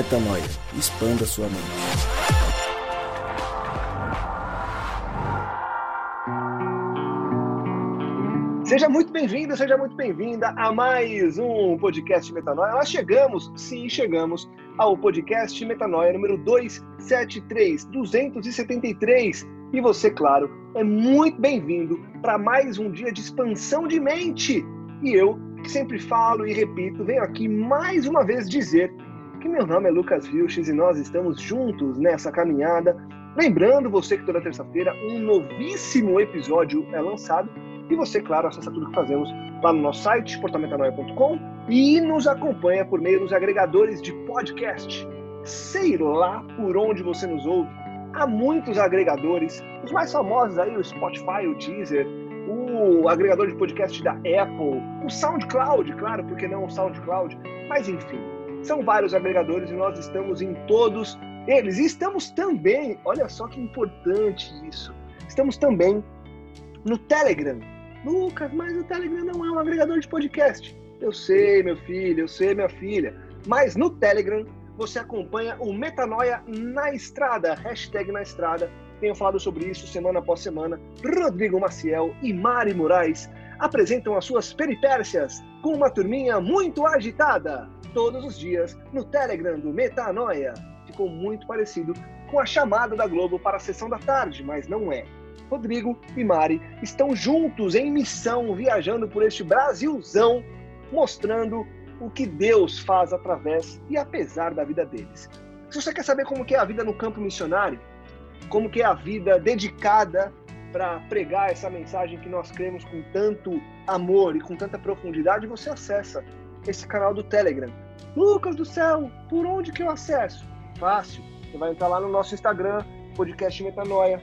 Metanoia. Expanda sua mente. Seja muito bem-vindo, seja muito bem-vinda a mais um podcast Metanoia. Nós chegamos, sim, chegamos ao podcast Metanoia número 273, 273. E você, claro, é muito bem-vindo para mais um dia de expansão de mente. E eu, que sempre falo e repito, venho aqui mais uma vez dizer que meu nome é Lucas Vilches e nós estamos juntos nessa caminhada. Lembrando você que toda terça-feira um novíssimo episódio é lançado e você, claro, acessa tudo que fazemos lá no nosso site, portametanoia.com e nos acompanha por meio dos agregadores de podcast. Sei lá por onde você nos ouve. Há muitos agregadores, os mais famosos aí, o Spotify, o Deezer, o agregador de podcast da Apple, o SoundCloud, claro, porque não o SoundCloud, mas enfim, são vários agregadores e nós estamos em todos eles. E estamos também, olha só que importante isso, estamos também no Telegram. Lucas, mas o Telegram não é um agregador de podcast. Eu sei, meu filho, eu sei, minha filha. Mas no Telegram você acompanha o Metanoia na estrada, hashtag na estrada. Tenho falado sobre isso semana após semana. Rodrigo Maciel e Mari Moraes apresentam as suas peripécias com uma turminha muito agitada todos os dias no Telegram do Metanoia. Ficou muito parecido com a chamada da Globo para a sessão da tarde, mas não é. Rodrigo e Mari estão juntos em missão, viajando por este Brasilzão, mostrando o que Deus faz através e apesar da vida deles. Se você quer saber como é a vida no campo missionário, como é a vida dedicada para pregar essa mensagem que nós cremos com tanto amor e com tanta profundidade, você acessa esse canal do Telegram. Lucas do céu, por onde que eu acesso? Fácil. Você vai entrar lá no nosso Instagram, podcast Metanoia.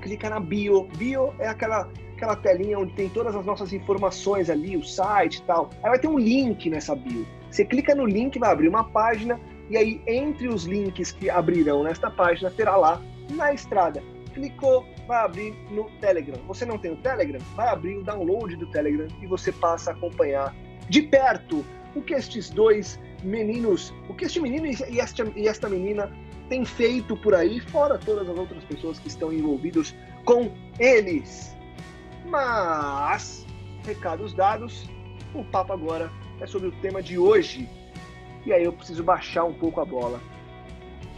Clica na bio. Bio é aquela aquela telinha onde tem todas as nossas informações ali, o site e tal. Aí vai ter um link nessa bio. Você clica no link, vai abrir uma página e aí entre os links que abrirão nesta página terá lá na estrada. Clicou, vai abrir no Telegram. Você não tem o Telegram? Vai abrir o download do Telegram e você passa a acompanhar de perto o que estes dois meninos, o que este menino e esta, e esta menina têm feito por aí, fora todas as outras pessoas que estão envolvidos com eles. Mas, recados dados, o papo agora é sobre o tema de hoje. E aí eu preciso baixar um pouco a bola,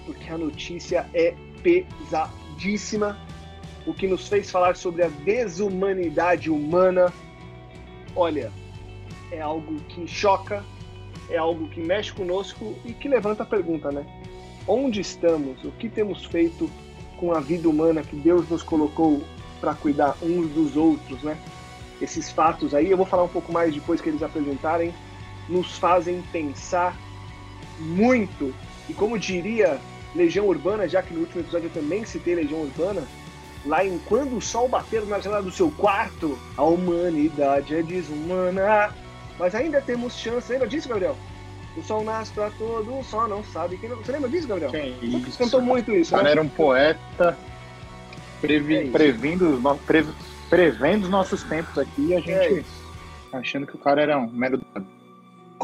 porque a notícia é pesadíssima. O que nos fez falar sobre a desumanidade humana. Olha, é algo que choca, é algo que mexe conosco e que levanta a pergunta, né? Onde estamos? O que temos feito com a vida humana que Deus nos colocou para cuidar uns dos outros, né? Esses fatos aí, eu vou falar um pouco mais depois que eles apresentarem, nos fazem pensar muito. E como diria Legião Urbana, já que no último episódio eu também citei Legião Urbana, lá em Quando o Sol Bater na janela do seu quarto, a humanidade é desumana. Mas ainda temos chance. Lembra disso, Gabriel? O sol nasce pra todo, o sol não sabe quem. Você lembra disso, Gabriel? Quem isso? Cantou muito isso. O cara né? era um poeta previ... é previndo, pre... prevendo os nossos tempos aqui e a gente é achando que o cara era um mero.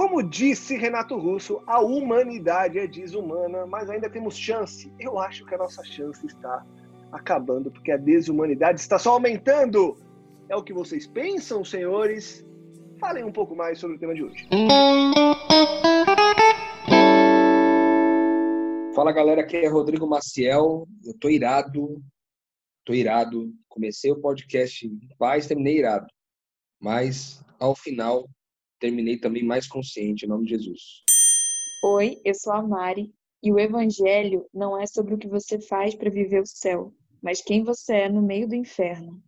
Como disse Renato Russo, a humanidade é desumana, mas ainda temos chance. Eu acho que a nossa chance está acabando, porque a desumanidade está só aumentando. É o que vocês pensam, senhores? falem um pouco mais sobre o tema de hoje. Fala galera, aqui é Rodrigo Maciel. Eu tô irado, tô irado. Comecei o podcast em paz, terminei irado. Mas ao final terminei também mais consciente, em nome de Jesus. Oi, eu sou a Mari e o evangelho não é sobre o que você faz para viver o céu, mas quem você é no meio do inferno.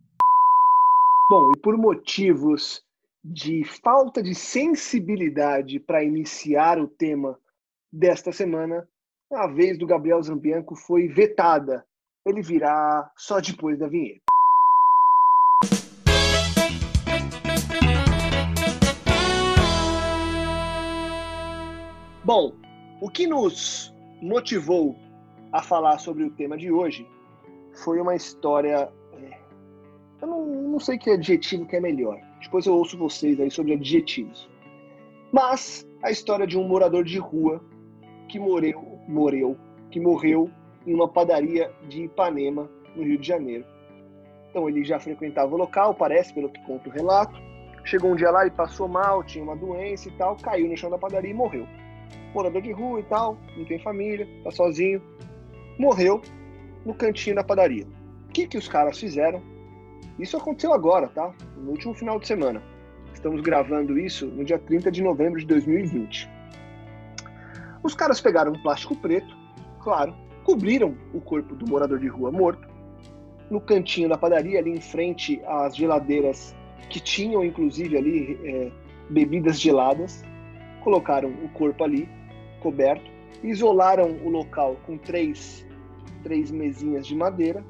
Bom, e por motivos de falta de sensibilidade para iniciar o tema desta semana, a vez do Gabriel Zambianco foi vetada. Ele virá só depois da vinheta. Bom, o que nos motivou a falar sobre o tema de hoje foi uma história. É, eu não, não sei que adjetivo que é melhor depois eu ouço vocês aí sobre adjetivos. Mas a história de um morador de rua que morreu, morreu, que morreu em uma padaria de Ipanema, no Rio de Janeiro. Então ele já frequentava o local, parece, pelo que conta o relato. Chegou um dia lá e passou mal, tinha uma doença e tal, caiu no chão da padaria e morreu. Morador de rua e tal, não tem família, tá sozinho. Morreu no cantinho da padaria. O que, que os caras fizeram? Isso aconteceu agora, tá? No último final de semana. Estamos gravando isso no dia 30 de novembro de 2020. Os caras pegaram um plástico preto, claro, cobriram o corpo do morador de rua morto. No cantinho da padaria, ali em frente às geladeiras que tinham, inclusive, ali é, bebidas geladas, colocaram o corpo ali, coberto, isolaram o local com três, três mesinhas de madeira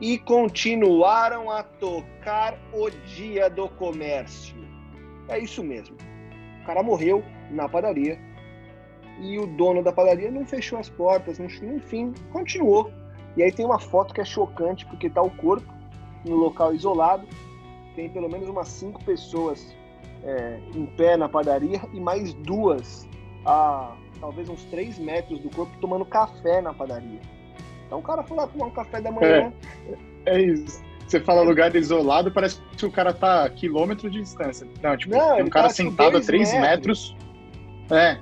e continuaram a tocar o dia do comércio. É isso mesmo. O cara morreu na padaria e o dono da padaria não fechou as portas, enfim, continuou. E aí tem uma foto que é chocante porque tá o corpo no local isolado, tem pelo menos umas cinco pessoas é, em pé na padaria e mais duas a talvez uns três metros do corpo tomando café na padaria. Então o cara foi lá tomar um café da manhã. É, é isso. Você fala lugar isolado, parece que o cara tá a quilômetros de distância. Não, tipo, Não, tem um cara tá, sentado a dois três metros. metros. É.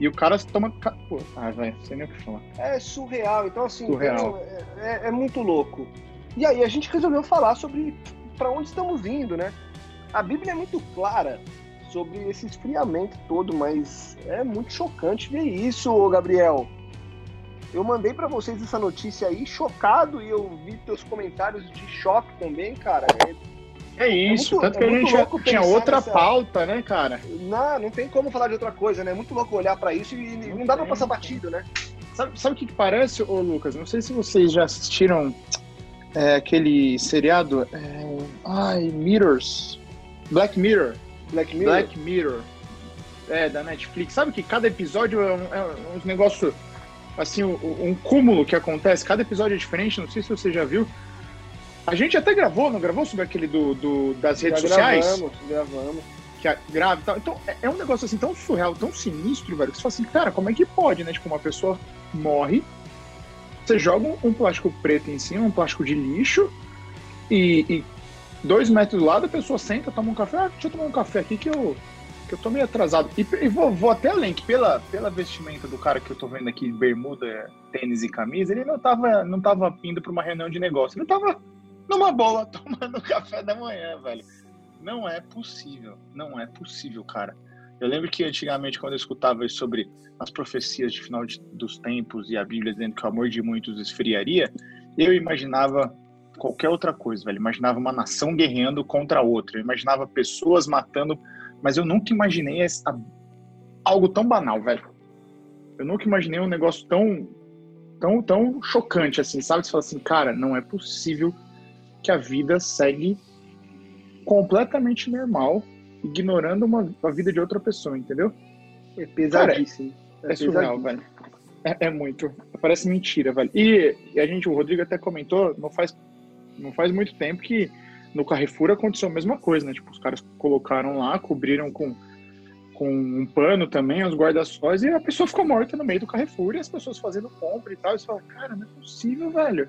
E o cara toma. Pô, ah, vai, não sei nem o que falar. É surreal. Então, assim, Surreal. é, é- é muito louco. E aí a gente resolveu falar sobre para onde estamos indo, né? A Bíblia é muito clara sobre esse esfriamento todo, mas é muito chocante ver isso, ô Gabriel. Eu mandei para vocês essa notícia aí, chocado, e eu vi teus comentários de choque também, cara. É- É isso, muito- tanto que é a gente tinha outra nessa- pauta, né, cara? não, não tem como falar de outra coisa, né? É muito louco olhar para isso e não, Não dá pra tem, passar batido, né? Sabe, sabe o que, que parece, ô Lucas? Não sei se vocês já assistiram é, aquele seriado. é, ai, Mirrors. Black Mirror. Black Mirror. Black Mirror. É, da Netflix. Sabe que cada episódio é um, é um negócio. Assim, um, um cúmulo que acontece. Cada episódio é diferente. Não sei se você já viu. A gente até gravou, não gravou sobre aquele do, do- das redes sociais? Gravamos, gravamos. que é grave e tal. Então, é- é um negócio assim tão surreal, tão sinistro, velho, que você fala assim, cara, como é que pode, né? Tipo, uma pessoa morre, você joga um, um plástico preto em cima, um plástico de lixo, e, e dois metros do lado a pessoa senta, toma um café, ah, deixa eu tomar um café aqui que eu, que eu tô meio atrasado. E, e vou, vou até além, que pela, pela vestimenta do cara que eu tô vendo aqui, bermuda, tênis e camisa, ele não tava, não tava indo pra uma reunião de negócio, ele tava numa boa, tomando café da manhã, velho. Não é possível, não é possível, cara. Eu lembro que antigamente, quando eu escutava sobre as profecias de final de- dos tempos e a Bíblia dizendo que o amor de muitos esfriaria, eu imaginava qualquer outra coisa, velho. Imaginava uma nação guerreando contra outra. Eu imaginava pessoas matando, mas eu nunca imaginei essa- algo tão banal, velho. Eu nunca imaginei um negócio tão, tão, tão chocante assim, sabe? Você fala assim, cara, não é possível que a vida segue completamente normal, ignorando uma, a vida de outra pessoa, entendeu? É pesadíssimo. É surreal, velho. É, é muito. Parece mentira, velho. E, e a gente, o Rodrigo até comentou, não faz, não faz muito tempo que no Carrefour aconteceu a mesma coisa, né? Tipo, os caras colocaram lá, cobriram com, com um pano também, os guarda-sóis, e a pessoa ficou morta no meio do Carrefour e as pessoas fazendo compra e tal. E você fala, cara, não é possível, velho.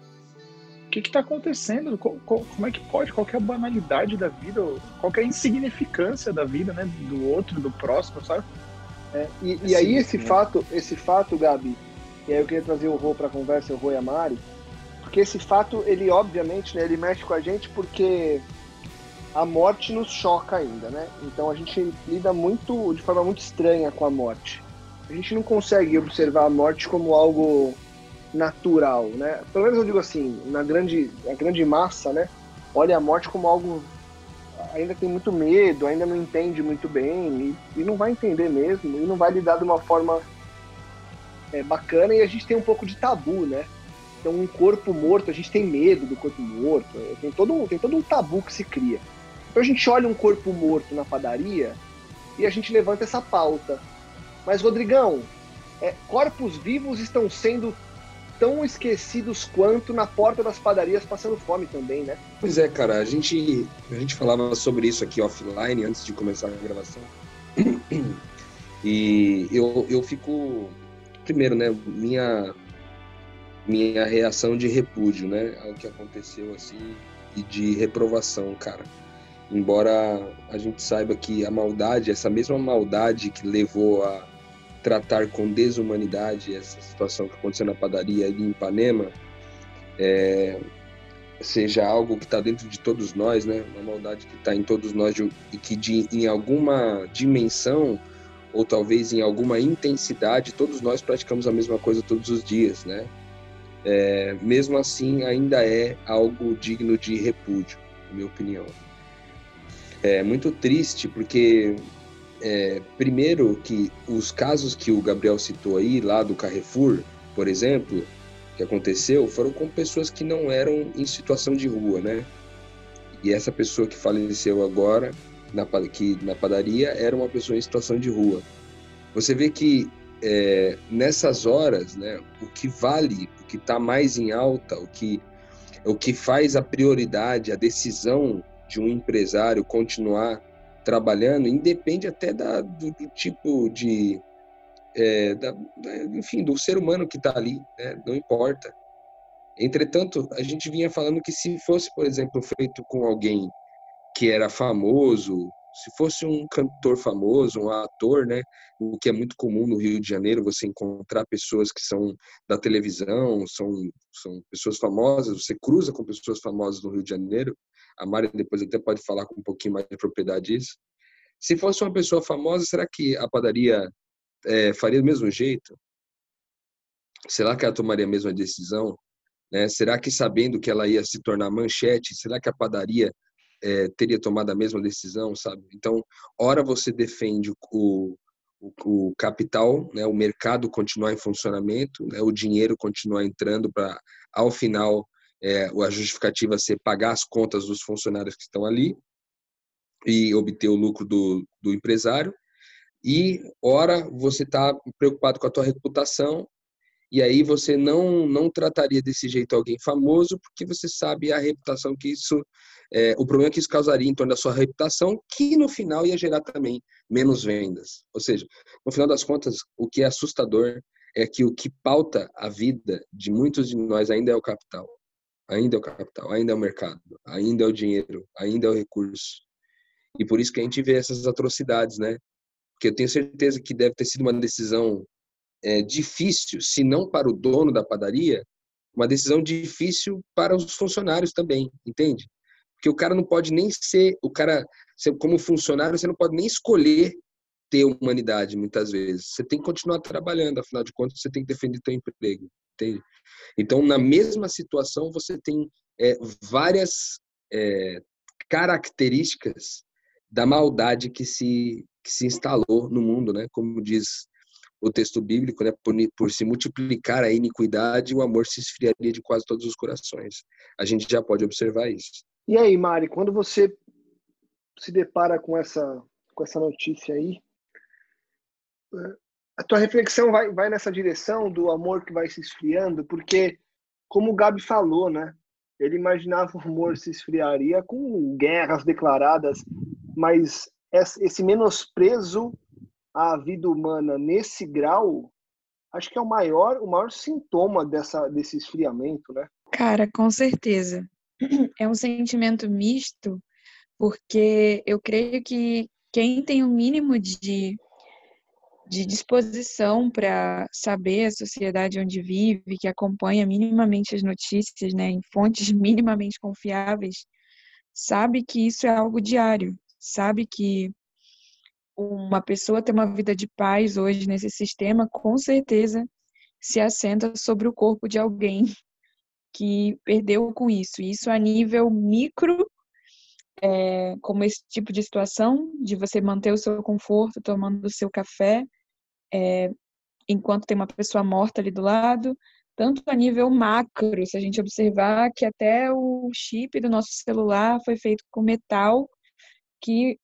O que que tá acontecendo? Co- co- como é que pode? Qual que é a banalidade da vida? Qual que é a insignificância da vida, né? Do outro, do próximo, sabe? É, e, e aí esse fato, esse fato, Gabi, e aí eu queria trazer o Rô para conversa, o Rô e a Mari, porque esse fato, ele obviamente, né, ele mexe com a gente porque a morte nos choca ainda, né? Então a gente lida muito, de forma muito estranha com a morte. A gente não consegue observar a morte como algo natural, né? Pelo menos eu digo assim, na grande, a grande massa, né? Olha a morte como algo ainda tem muito medo, ainda não entende muito bem e, e não vai entender mesmo e não vai lidar de uma forma é, bacana e a gente tem um pouco de tabu, né? Então um corpo morto, a gente tem medo do corpo morto, é, tem todo, um- tem todo um tabu que se cria. Então a gente olha um corpo morto na padaria e a gente levanta essa pauta. Mas Rodrigão, é, corpos vivos estão sendo tão esquecidos quanto na porta das padarias passando fome também, né? Pois é, cara, a gente, a gente falava sobre isso aqui offline antes de começar a gravação. E eu, eu fico primeiro, né, minha minha reação de repúdio, né, ao que aconteceu assim e de reprovação, cara. Embora a gente saiba que a maldade, essa mesma maldade que levou a tratar com desumanidade essa situação que aconteceu na padaria ali em Ipanema, é, seja algo que está dentro de todos nós, né? Uma maldade que está em todos nós e que de, em alguma dimensão ou talvez em alguma intensidade todos nós praticamos a mesma coisa todos os dias, né? É, mesmo assim, ainda é algo digno de repúdio, na minha opinião. É muito triste porque, é, primeiro, que os casos que o Gabriel citou aí, lá do Carrefour, por exemplo, que aconteceu foram com pessoas que não eram em situação de rua, né? E essa pessoa que faleceu agora, na, que, na padaria, era uma pessoa em situação de rua. Você vê que é, nessas horas, né, o que vale, o que está mais em alta, o que, o que faz a prioridade, a decisão de um empresário continuar trabalhando, independe até da, do, do tipo de, é, da, enfim, do ser humano que está ali, né? não importa. Entretanto, a gente vinha falando que se fosse, por exemplo, feito com alguém que era famoso, se fosse um cantor famoso, um ator, né, o que é muito comum no Rio de Janeiro, você encontrar pessoas que são da televisão, são, são pessoas famosas, você cruza com pessoas famosas no Rio de Janeiro, a Mari depois até pode falar com um pouquinho mais de propriedade disso. Se fosse uma pessoa famosa, será que a padaria é, faria do mesmo jeito? Será que ela tomaria a mesma decisão? Né? Será que sabendo que ela ia se tornar manchete, será que a padaria é, teria tomado a mesma decisão, sabe? Então, ora você defende o, o, o capital, né, o mercado continuar em funcionamento, né, o dinheiro continuar entrando para, ao final, é, a justificativa ser pagar as contas dos funcionários que estão ali e obter o lucro do, do empresário, e ora você está preocupado com a tua reputação e aí você não não trataria desse jeito alguém famoso porque você sabe a reputação que isso é, o problema que isso causaria em torno da sua reputação que no final ia gerar também menos vendas. Ou seja no final das contas o que é assustador é que o que pauta a vida de muitos de nós ainda é o capital. Ainda é o capital ainda é o mercado ainda é o dinheiro ainda é o recurso. E por isso que a gente vê essas atrocidades né? Porque eu tenho certeza que deve ter sido uma decisão é, difícil, se não para o dono da padaria, uma decisão difícil para os funcionários também, entende? Porque o cara não pode nem ser, o cara, como funcionário, você não pode nem escolher ter humanidade muitas vezes. Você tem que continuar trabalhando, afinal de contas, você tem que defender seu emprego, entende? Então, na mesma situação, você tem é, várias é, características da maldade que se que se instalou no mundo, né? Como diz o texto bíblico, né? Por, por se multiplicar a iniquidade, o amor se esfriaria de quase todos os corações. A gente já pode observar isso. E aí, Mari, quando você se depara com essa com essa notícia aí, a tua reflexão vai, vai nessa direção do amor que vai se esfriando, porque como o Gabi falou, né? Ele imaginava o amor se esfriaria com guerras declaradas, mas esse menosprezo à vida humana nesse grau, acho que é o maior, o maior sintoma dessa, desse esfriamento, né? Cara, com certeza. É um sentimento misto, porque eu creio que quem tem o um mínimo de, de disposição para saber a sociedade onde vive, que acompanha minimamente as notícias, né, em fontes minimamente confiáveis, sabe que isso é algo diário, sabe que uma pessoa ter uma vida de paz hoje nesse sistema, com certeza se assenta sobre o corpo de alguém que perdeu com isso. Isso a nível micro, é, como esse tipo de situação, de você manter o seu conforto tomando o seu café, é, enquanto tem uma pessoa morta ali do lado, tanto a nível macro, se a gente observar que até o chip do nosso celular foi feito com metal que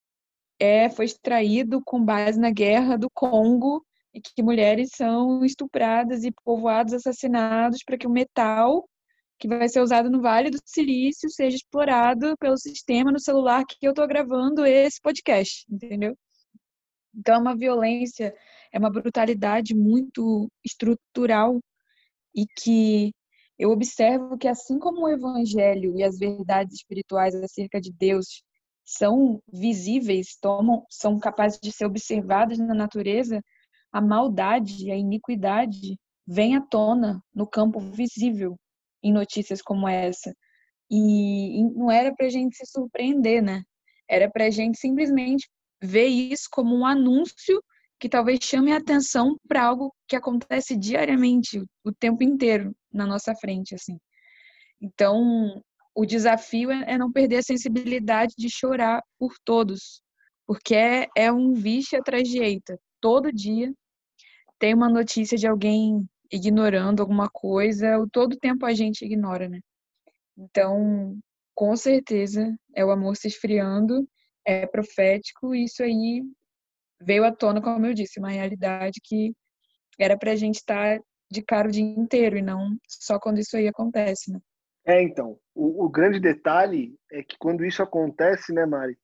é, foi extraído com base na guerra do Congo e que mulheres são estupradas e povoados assassinados para que o metal que vai ser usado no Vale do Silício seja explorado pelo sistema no celular que eu estou gravando esse podcast, entendeu? Então é uma violência, é uma brutalidade muito estrutural e que eu observo que assim como o evangelho e as verdades espirituais acerca de Deus são visíveis, tomam, são capazes de ser observadas na natureza, a maldade, a iniquidade vem à tona no campo visível em notícias como essa. E, não era para a gente se surpreender, né? Era para a gente simplesmente ver isso como um anúncio que talvez chame a atenção para algo que acontece diariamente, o tempo inteiro na nossa frente, assim. Então, o desafio é, é não perder a sensibilidade de chorar por todos, porque é, é um vixe atrás de eita. Todo dia tem uma notícia de alguém ignorando alguma coisa, todo tempo a gente ignora, né? Então, com certeza, é o amor se esfriando, é profético, isso aí veio à tona, como eu disse, uma realidade que era pra gente estar de cara o dia inteiro e não só quando isso aí acontece, né? É, então, o, o, grande detalhe é que quando isso acontece, né, Mari,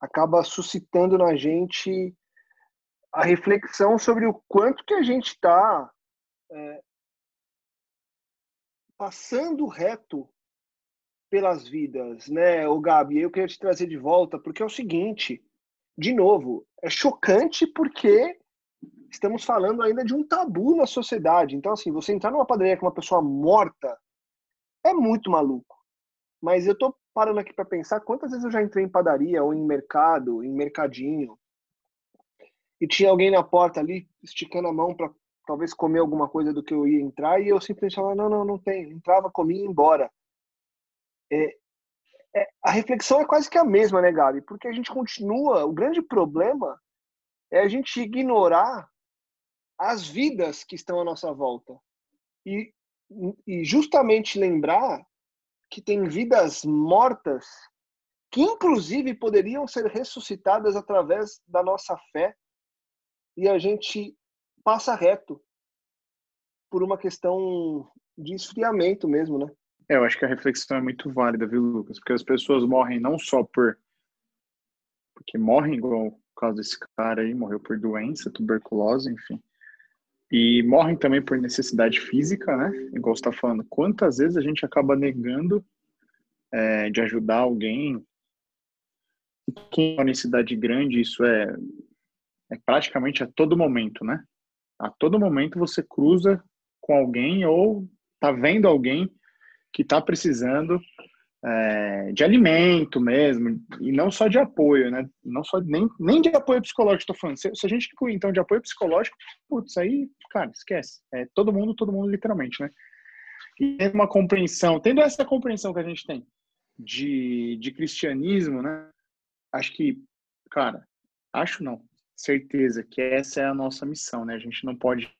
acaba suscitando na gente a reflexão sobre o quanto que a gente está é, passando reto pelas vidas, né, o Gabi? Eu queria te trazer de volta porque é o seguinte, de novo, é chocante porque estamos falando ainda de um tabu na sociedade. Então, assim, você entrar numa padaria com uma pessoa morta é muito maluco. Mas eu tô parando aqui para pensar quantas vezes eu já entrei em padaria ou em mercado, em mercadinho, e tinha alguém na porta ali esticando a mão para talvez comer alguma coisa do que eu ia entrar e eu simplesmente falava não, não, não tem. Entrava, comia e ia embora. É, é, a reflexão é quase que a mesma, né, Gabi? Porque a gente continua. O grande problema é a gente ignorar as vidas que estão à nossa volta. E e justamente lembrar que tem vidas mortas que inclusive poderiam ser ressuscitadas através da nossa fé e a gente passa reto por uma questão de esfriamento mesmo, né? É, eu acho que a reflexão é muito válida, viu, Lucas? Porque as pessoas morrem não só por porque morrem igual o caso desse cara aí, morreu por doença, tuberculose, enfim e morrem também por necessidade física, né? Igual você está falando, quantas vezes a gente acaba negando é, de ajudar alguém? Quem uma necessidade grande, isso é, é praticamente a todo momento, né? A todo momento você cruza com alguém ou tá vendo alguém que está precisando é, de alimento mesmo, e não só de apoio, né? Não só, nem, nem de apoio psicológico, estou falando. Se, se, a gente incluir, então, de apoio psicológico, putz, aí, cara, esquece. É todo mundo, todo mundo, literalmente, né? E tendo uma compreensão, tendo essa compreensão que a gente tem de, de cristianismo, né? Acho que, cara, acho não, certeza que essa é a nossa missão, né? A gente não pode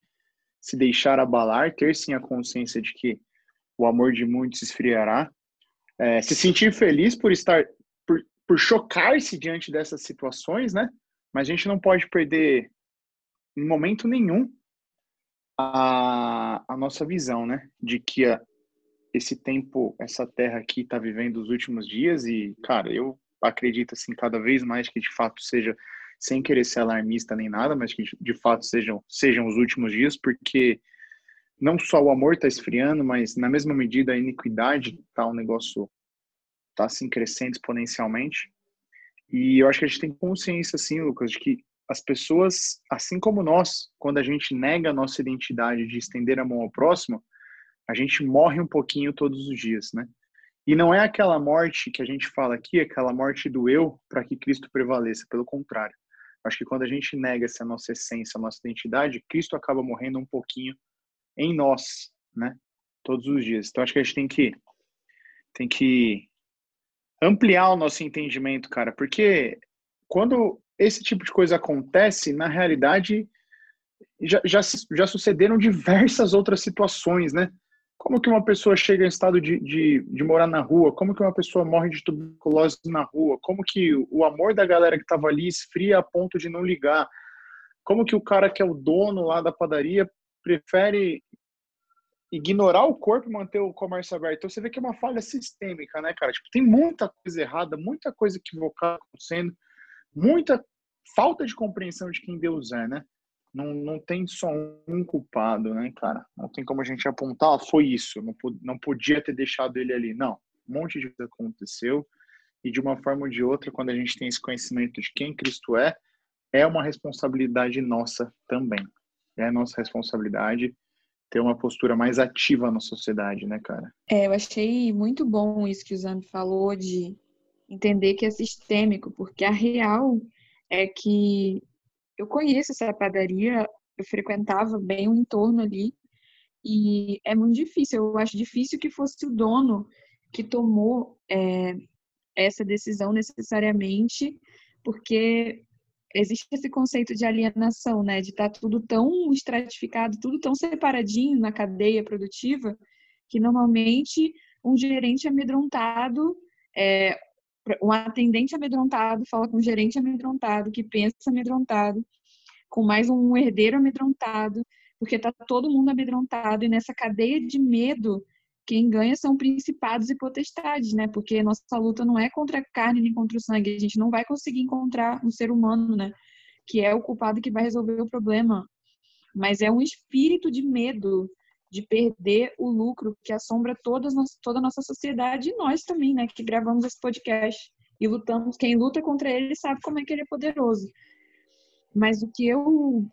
se deixar abalar, ter sim a consciência de que o amor de muitos esfriará, é, se sentir feliz por estar, por, por chocar-se diante dessas situações, né? Mas a gente não pode perder em momento nenhum a, a nossa visão, né? De que a, esse tempo, essa terra aqui está vivendo os últimos dias e, cara, eu acredito assim cada vez mais que de fato seja sem querer ser alarmista nem nada, mas que de fato sejam sejam os últimos dias, porque não só o amor está esfriando, mas na mesma medida a iniquidade está um negócio tá assim crescendo exponencialmente. E eu acho que a gente tem consciência assim, Lucas, de que as pessoas, assim como nós, quando a gente nega a nossa identidade de estender a mão ao próximo, a gente morre um pouquinho todos os dias, né? E não é aquela morte que a gente fala aqui, aquela morte do eu, para que Cristo prevaleça, pelo contrário. Acho que quando a gente nega essa nossa essência, a nossa identidade, Cristo acaba morrendo um pouquinho em nós, né? Todos os dias. Então acho que a gente tem que tem que ampliar o nosso entendimento, cara, porque quando esse tipo de coisa acontece, na realidade já, já, já sucederam diversas outras situações, né? Como que uma pessoa chega em estado de, de, de, morar na rua? Como que uma pessoa morre de tuberculose na rua? Como que o amor da galera que estava ali esfria a ponto de não ligar? Como que o cara que é o dono lá da padaria prefere ignorar o corpo e manter o comércio aberto. Então você vê que é uma falha sistêmica, né, cara? Tipo, tem muita coisa errada, muita coisa equivocada acontecendo, muita falta de compreensão de quem Deus é, né? Não, não tem só um culpado, né, cara? Não tem como a gente apontar, ah, foi isso, não, não podia ter deixado ele ali. Não, um monte de coisa aconteceu e de uma forma ou de outra, quando a gente tem esse conhecimento de quem Cristo é, é uma responsabilidade nossa também. É nossa responsabilidade ter uma postura mais ativa na sociedade, né, cara? É, eu achei muito bom isso que o Zambi falou de entender que é sistêmico, porque a real é que eu conheço essa padaria, eu frequentava bem o entorno ali, e é muito difícil. Eu acho difícil que fosse o dono que tomou é, essa decisão necessariamente, porque existe esse conceito de alienação, né? De estar tá tudo tão estratificado, tudo tão separadinho na cadeia produtiva, que normalmente um gerente amedrontado, é, um atendente amedrontado fala com um gerente amedrontado, que pensa amedrontado, com mais um herdeiro amedrontado, porque está todo mundo amedrontado, e nessa cadeia de medo quem ganha são principados e potestades, né? Porque nossa luta não é contra a carne nem contra o sangue. A gente não vai conseguir encontrar um ser humano, né? Que é o culpado que vai resolver o problema. Mas é um espírito de medo de perder o lucro que assombra toda a nossa sociedade e nós também, né? Que gravamos esse podcast e lutamos. Quem luta contra ele sabe como é que ele é poderoso. Mas o que eu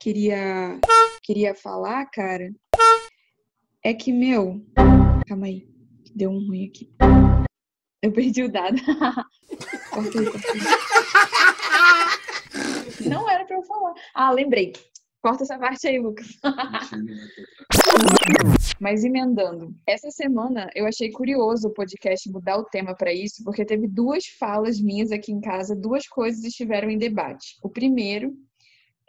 queria queria falar, cara, é que, meu. Calma aí. Deu um ruim aqui. Eu perdi o dado. corta aí. Não era pra eu falar. Ah, lembrei. Corta essa parte aí, Lucas. Mas emendando, essa semana eu achei curioso o podcast mudar o tema para isso, porque teve duas falas minhas aqui em casa, duas coisas estiveram em debate. O primeiro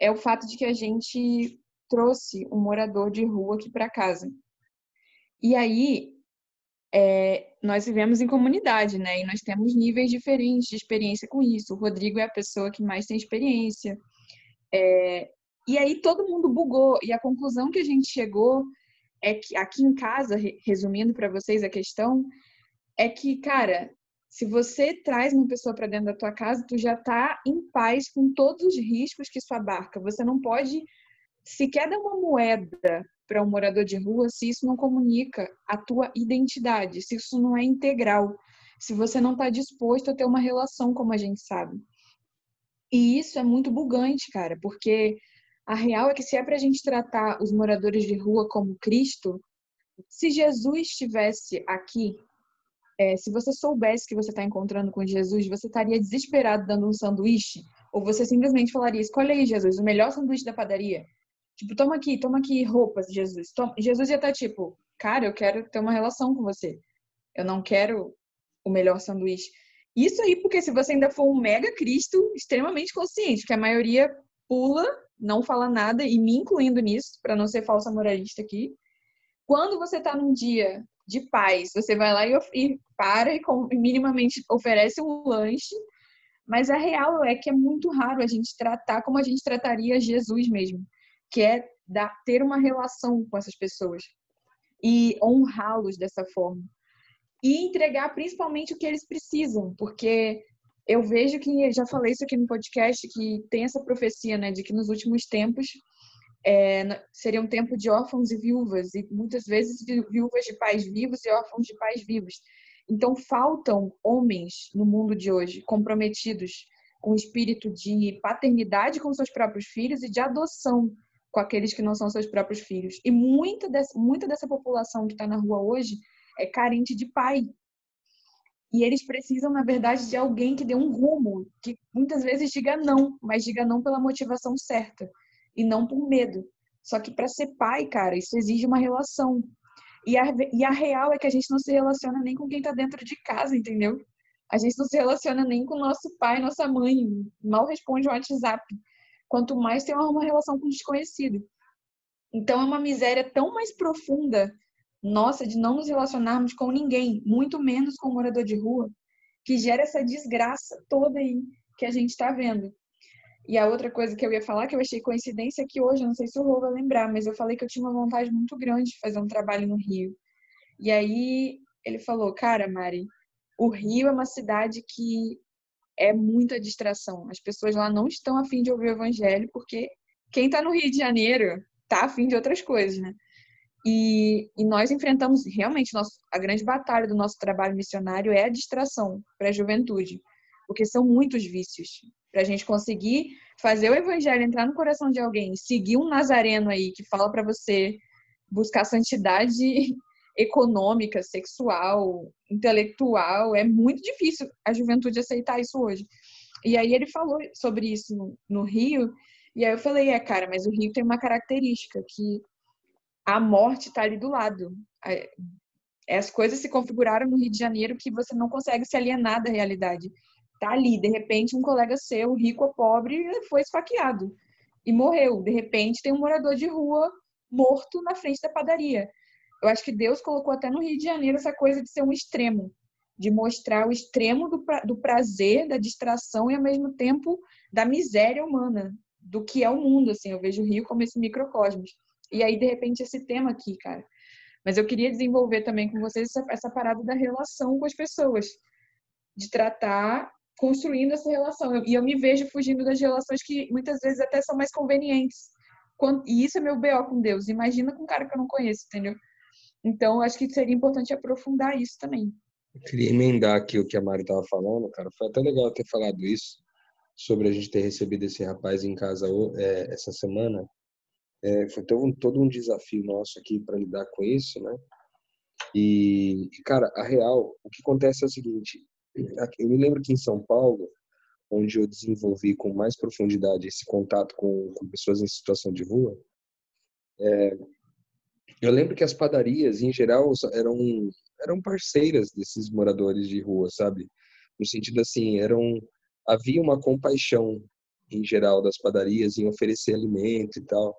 é o fato de que a gente trouxe um morador de rua aqui para casa. E aí, é, nós vivemos em comunidade, né? E nós temos níveis diferentes de experiência com isso. O Rodrigo é a pessoa que mais tem experiência. É, e aí todo mundo bugou. E a conclusão que a gente chegou é que aqui em casa, resumindo para vocês a questão, é que, cara, se você traz uma pessoa para dentro da tua casa, tu já tá em paz com todos os riscos que isso abarca. Você não pode sequer dar uma moeda para um morador de rua se isso não comunica a tua identidade, se isso não é integral, se você não está disposto a ter uma relação, como a gente sabe. E isso é muito bugante, cara, porque a real é que se é para a gente tratar os moradores de rua como Cristo, se Jesus estivesse aqui, é, se você soubesse que você está encontrando com Jesus, você estaria desesperado dando um sanduíche? Ou você simplesmente falaria: escolha aí, Jesus, o melhor sanduíche da padaria? Tipo, toma aqui, toma aqui roupas, Jesus. Toma... Jesus ia estar tá, tipo, cara, eu quero ter uma relação com você. Eu não quero o melhor sanduíche. Isso aí, porque se você ainda for um mega Cristo extremamente consciente, que a maioria pula, não fala nada, e me incluindo nisso, para não ser falsa moralista aqui. Quando você tá num dia de paz, você vai lá e, e para e com, minimamente oferece um lanche, mas a real é que é muito raro a gente tratar como a gente trataria Jesus mesmo que é dar, ter uma relação com essas pessoas e honrá-los dessa forma. E entregar principalmente o que eles precisam, porque eu vejo que, já falei isso aqui no podcast, que tem essa profecia, né, de que nos últimos tempos é, seria um tempo de órfãos e viúvas, e muitas vezes viúvas de pais vivos e órfãos de pais vivos. Então, faltam homens no mundo de hoje comprometidos com o espírito de paternidade com seus próprios filhos e de adoção com aqueles que não são seus próprios filhos. E muita dessa, muita dessa população que está na rua hoje é carente de pai. E eles precisam, na verdade, de alguém que dê um rumo, que muitas vezes diga não, mas diga não pela motivação certa e não por medo. Só que para ser pai, cara, isso exige uma relação. E a, e a real é que a gente não se relaciona nem com quem está dentro de casa, entendeu? A gente não se relaciona nem com nosso pai, nossa mãe, mal responde o WhatsApp quanto mais tem uma relação com o desconhecido. Então é uma miséria tão mais profunda nossa de não nos relacionarmos com ninguém, muito menos com o morador de rua, que gera essa desgraça toda aí que a gente está vendo. E a outra coisa que eu ia falar, que eu achei coincidência, é que hoje, não sei se o Rô vai lembrar, mas eu falei que eu tinha uma vontade muito grande de fazer um trabalho no Rio. E aí ele falou, cara, Mari, o Rio é uma cidade que é muita distração. As pessoas lá não estão afim de ouvir o evangelho, porque quem está no Rio de Janeiro está afim de outras coisas, né? E, e nós enfrentamos realmente nosso, a grande batalha do nosso trabalho missionário é a distração para a juventude, porque são muitos vícios. Para a gente conseguir fazer o evangelho entrar no coração de alguém, seguir um nazareno aí que fala para você buscar santidade econômica, sexual, intelectual, é muito difícil a juventude aceitar isso hoje. E aí ele falou sobre isso no, Rio, e aí eu falei, é, cara, mas o Rio tem uma característica que a morte está ali do lado. As coisas se configuraram no Rio de Janeiro que você não consegue se alienar da realidade. Tá ali, de repente, um colega seu, rico ou pobre, foi esfaqueado e morreu. De repente, tem um morador de rua morto na frente da padaria. Eu acho que Deus colocou até no Rio de Janeiro essa coisa de ser um extremo, de mostrar o extremo do, pra, do prazer, da distração e ao mesmo tempo da miséria humana, do que é o mundo. Assim, eu vejo o Rio como esse microcosmos. E aí, de repente, esse tema aqui, cara. Mas eu queria desenvolver também com vocês essa, essa parada da relação com as pessoas, de tratar construindo essa relação. E eu me vejo fugindo das relações que muitas vezes até são mais convenientes. E isso é meu BO com Deus. Imagina com um cara que eu não conheço, entendeu? Então, acho que seria importante aprofundar isso também. Eu queria emendar aqui o que a Mari estava falando, cara. Foi até legal ter falado isso, sobre a gente ter recebido esse rapaz em casa é, essa semana. É, foi todo um, todo um desafio nosso aqui para lidar com isso, né? E, cara, a real, o que acontece é o seguinte: eu me lembro que em São Paulo, onde eu desenvolvi com mais profundidade esse contato com, com pessoas em situação de rua, é, eu lembro que as padarias, em geral, eram, eram parceiras desses moradores de rua, sabe? No sentido assim, eram havia uma compaixão em geral das padarias em oferecer alimento e tal.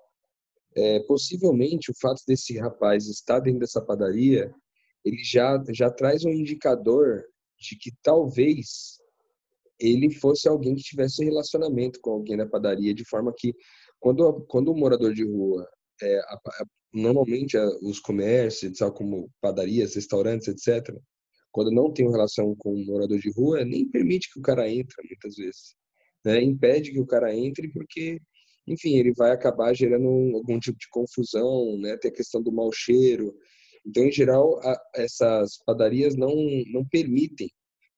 É, possivelmente o fato desse rapaz estar dentro dessa padaria, ele já já traz um indicador de que talvez ele fosse alguém que tivesse relacionamento com alguém na padaria, de forma que quando quando o morador de rua é, normalmente a, os comércios, tal como padarias, restaurantes, etc. Quando não tem relação com um morador de rua, nem permite que o cara entre, muitas vezes. Né? Impede que o cara entre porque enfim, ele vai acabar gerando algum tipo de confusão, né? Tem a questão do mau cheiro. Então, em geral, a, essas padarias não, não permitem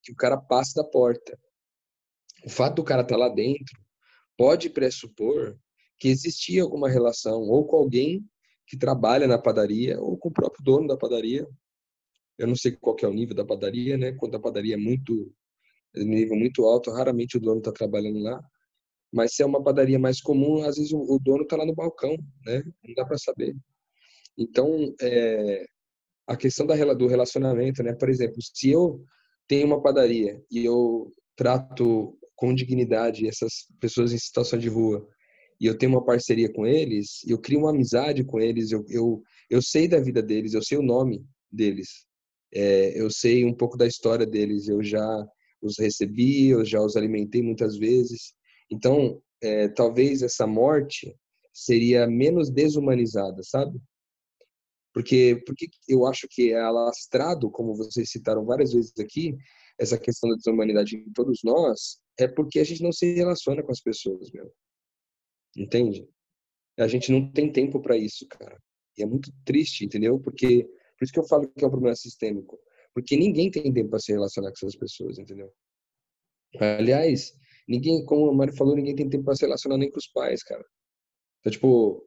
que o cara passe da porta. O fato do cara estar tá lá dentro pode pressupor que existia alguma relação ou com alguém que trabalha na padaria ou com o próprio dono da padaria. Eu não sei qual é o nível da padaria, né? Quando a padaria é muito nível muito alto, raramente o dono está trabalhando lá. Mas se é uma padaria mais comum, às vezes o, dono está lá no balcão, né? Não dá para saber. Então, é, a questão da, do relacionamento, né? Por exemplo, se eu tenho uma padaria e eu trato com dignidade essas pessoas em situação de rua e eu tenho uma parceria com eles, eu crio uma amizade com eles, eu, eu, eu sei da vida deles, eu sei o nome deles, é, eu sei um pouco da história deles, eu já os recebi, eu já os alimentei muitas vezes, então, é, talvez essa morte seria menos desumanizada, sabe? Porque, porque eu acho que é alastrado, como vocês citaram várias vezes aqui, essa questão da desumanidade em todos nós, é porque a gente não se relaciona com as pessoas, meu. Entende? A gente não tem tempo para isso, cara. E é muito triste, entendeu? Porque por isso que eu falo que é um problema sistêmico, porque ninguém tem tempo para se relacionar com essas pessoas, entendeu? Aliás, Ninguém, como a Mari falou, ninguém tem tempo para se relacionar nem com os pais, cara. Então, tipo,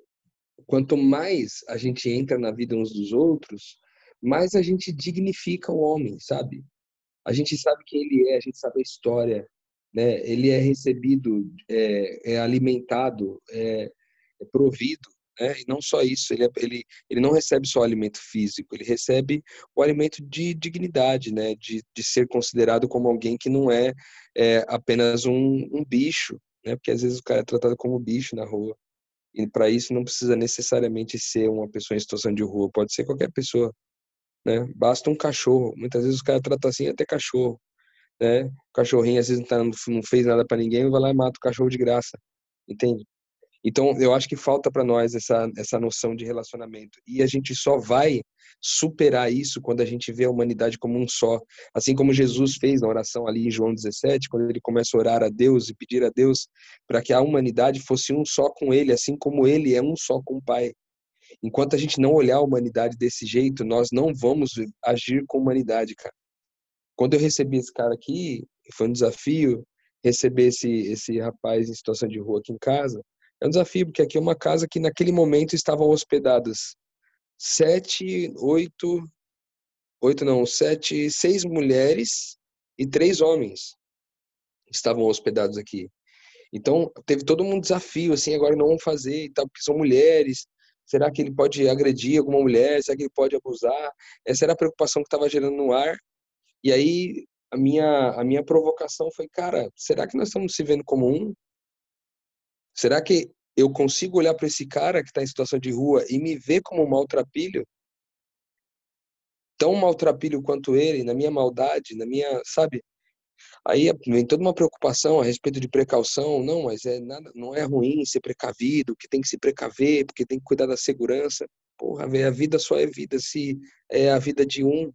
quanto mais a gente entra na vida uns dos outros, mais a gente dignifica o homem, sabe? A gente sabe quem ele é, a gente sabe a história, né? Ele é recebido, é, é alimentado, é, é provido né? E não só isso, ele, é, ele, ele não recebe só o alimento físico, ele recebe o alimento de dignidade, né? de, de ser considerado como alguém que não é, é apenas um, um bicho, né? porque às vezes o cara é tratado como bicho na rua. E para isso não precisa necessariamente ser uma pessoa em situação de rua, pode ser qualquer pessoa. Né? Basta um cachorro. Muitas vezes os caras tratam assim até cachorro. Né? O cachorrinho às vezes não, tá, não fez nada para ninguém, vai lá e mata o cachorro de graça. Entende? Então, eu acho que falta para nós essa, essa noção de relacionamento. E a gente só vai superar isso quando a gente vê a humanidade como um só. Assim como Jesus fez na oração ali em João 17, quando ele começa a orar a Deus e pedir a Deus para que a humanidade fosse um só com ele, assim como ele é um só com o Pai. Enquanto a gente não olhar a humanidade desse jeito, nós não vamos agir com humanidade, cara. Quando eu recebi esse cara aqui, foi um desafio receber esse, esse rapaz em situação de rua aqui em casa. É um desafio, porque aqui é uma casa que naquele momento estavam hospedadas sete, oito, oito não, sete, seis mulheres e três homens estavam hospedados aqui. Então, teve todo um desafio, assim, agora não vamos fazer e tal, porque são mulheres. Será que ele pode agredir alguma mulher? Será que ele pode abusar? Essa era a preocupação que estava gerando no ar. E aí, a minha, a minha provocação foi, cara, será que nós estamos se vendo como um? Será que eu consigo olhar para esse cara que está em situação de rua e me ver como um maltrapilho? Tão maltrapilho quanto ele, na minha maldade, na minha, sabe? Aí vem toda uma preocupação a respeito de precaução. Não, mas é nada, não é ruim ser precavido, que tem que se precaver, porque tem que cuidar da segurança. Porra, a vida só é vida se é a vida de um.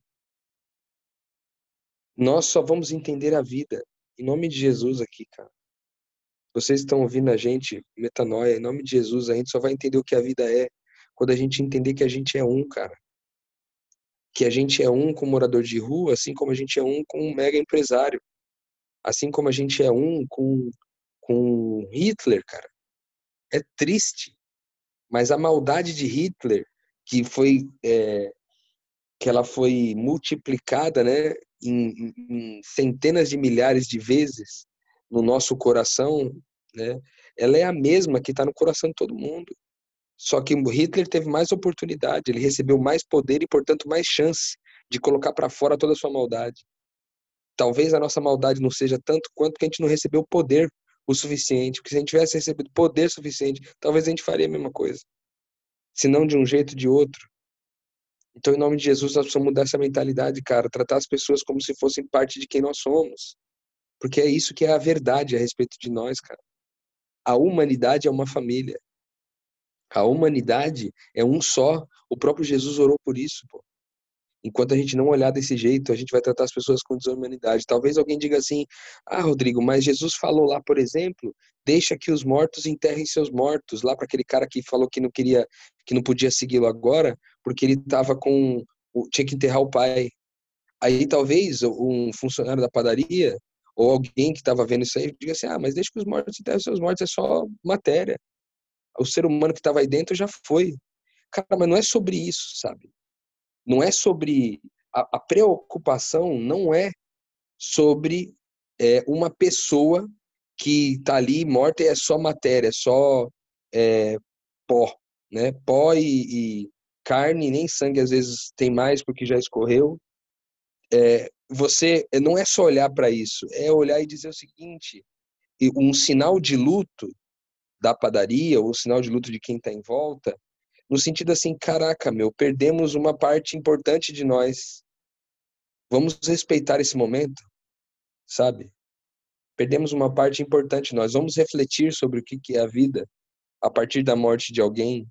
Nós só vamos entender a vida. Em nome de Jesus aqui, cara. Vocês estão ouvindo a gente, metanoia, em nome de Jesus, a gente só vai entender o que a vida é quando a gente entender que a gente é um, cara. Que a gente é um com morador de rua, assim como a gente é um com um mega empresário. Assim como a gente é um com, com Hitler, cara. É triste. Mas a maldade de Hitler, que foi é, que ela foi multiplicada, né, em, em centenas de milhares de vezes, no nosso coração, né, ela é a mesma que está no coração de todo mundo. Só que Hitler teve mais oportunidade, ele recebeu mais poder e, portanto, mais chance de colocar para fora toda a sua maldade. Talvez a nossa maldade não seja tanto quanto que a gente não recebeu poder o suficiente, porque se a gente tivesse recebido poder suficiente, talvez a gente faria a mesma coisa. Se não de um jeito de outro. Então, em nome de Jesus, nós precisamos mudar essa mentalidade, cara, tratar as pessoas como se fossem parte de quem nós somos. Porque é isso que é a verdade a respeito de nós, cara. A humanidade é uma família. A humanidade é um só. O próprio Jesus orou por isso, pô. Enquanto a gente não olhar desse jeito, a gente vai tratar as pessoas com desumanidade. Talvez alguém diga assim: "Ah, Rodrigo, mas Jesus falou lá, por exemplo, deixa que os mortos enterrem seus mortos", lá para aquele cara que falou que não queria, que não podia segui-lo agora, porque ele estava com tinha que enterrar o pai. Aí talvez um funcionário da padaria ou alguém que estava vendo isso aí diga assim: ah, mas deixa que os mortos enterrem seus mortos, é só matéria. O ser humano que estava aí dentro já foi. Cara, mas não é sobre isso, sabe? Não é sobre. A, a preocupação não é sobre é, uma pessoa que está ali morta e é só matéria, é só é, pó. Né? Pó e, e carne, nem sangue às vezes tem mais porque já escorreu. É, você não é só olhar para isso, é olhar e dizer o seguinte: um sinal de luto da padaria, ou sinal de luto de quem está em volta, no sentido assim, caraca, meu, perdemos uma parte importante de nós. Vamos respeitar esse momento, sabe? Perdemos uma parte importante de nós. Vamos refletir sobre o que é a vida a partir da morte de alguém.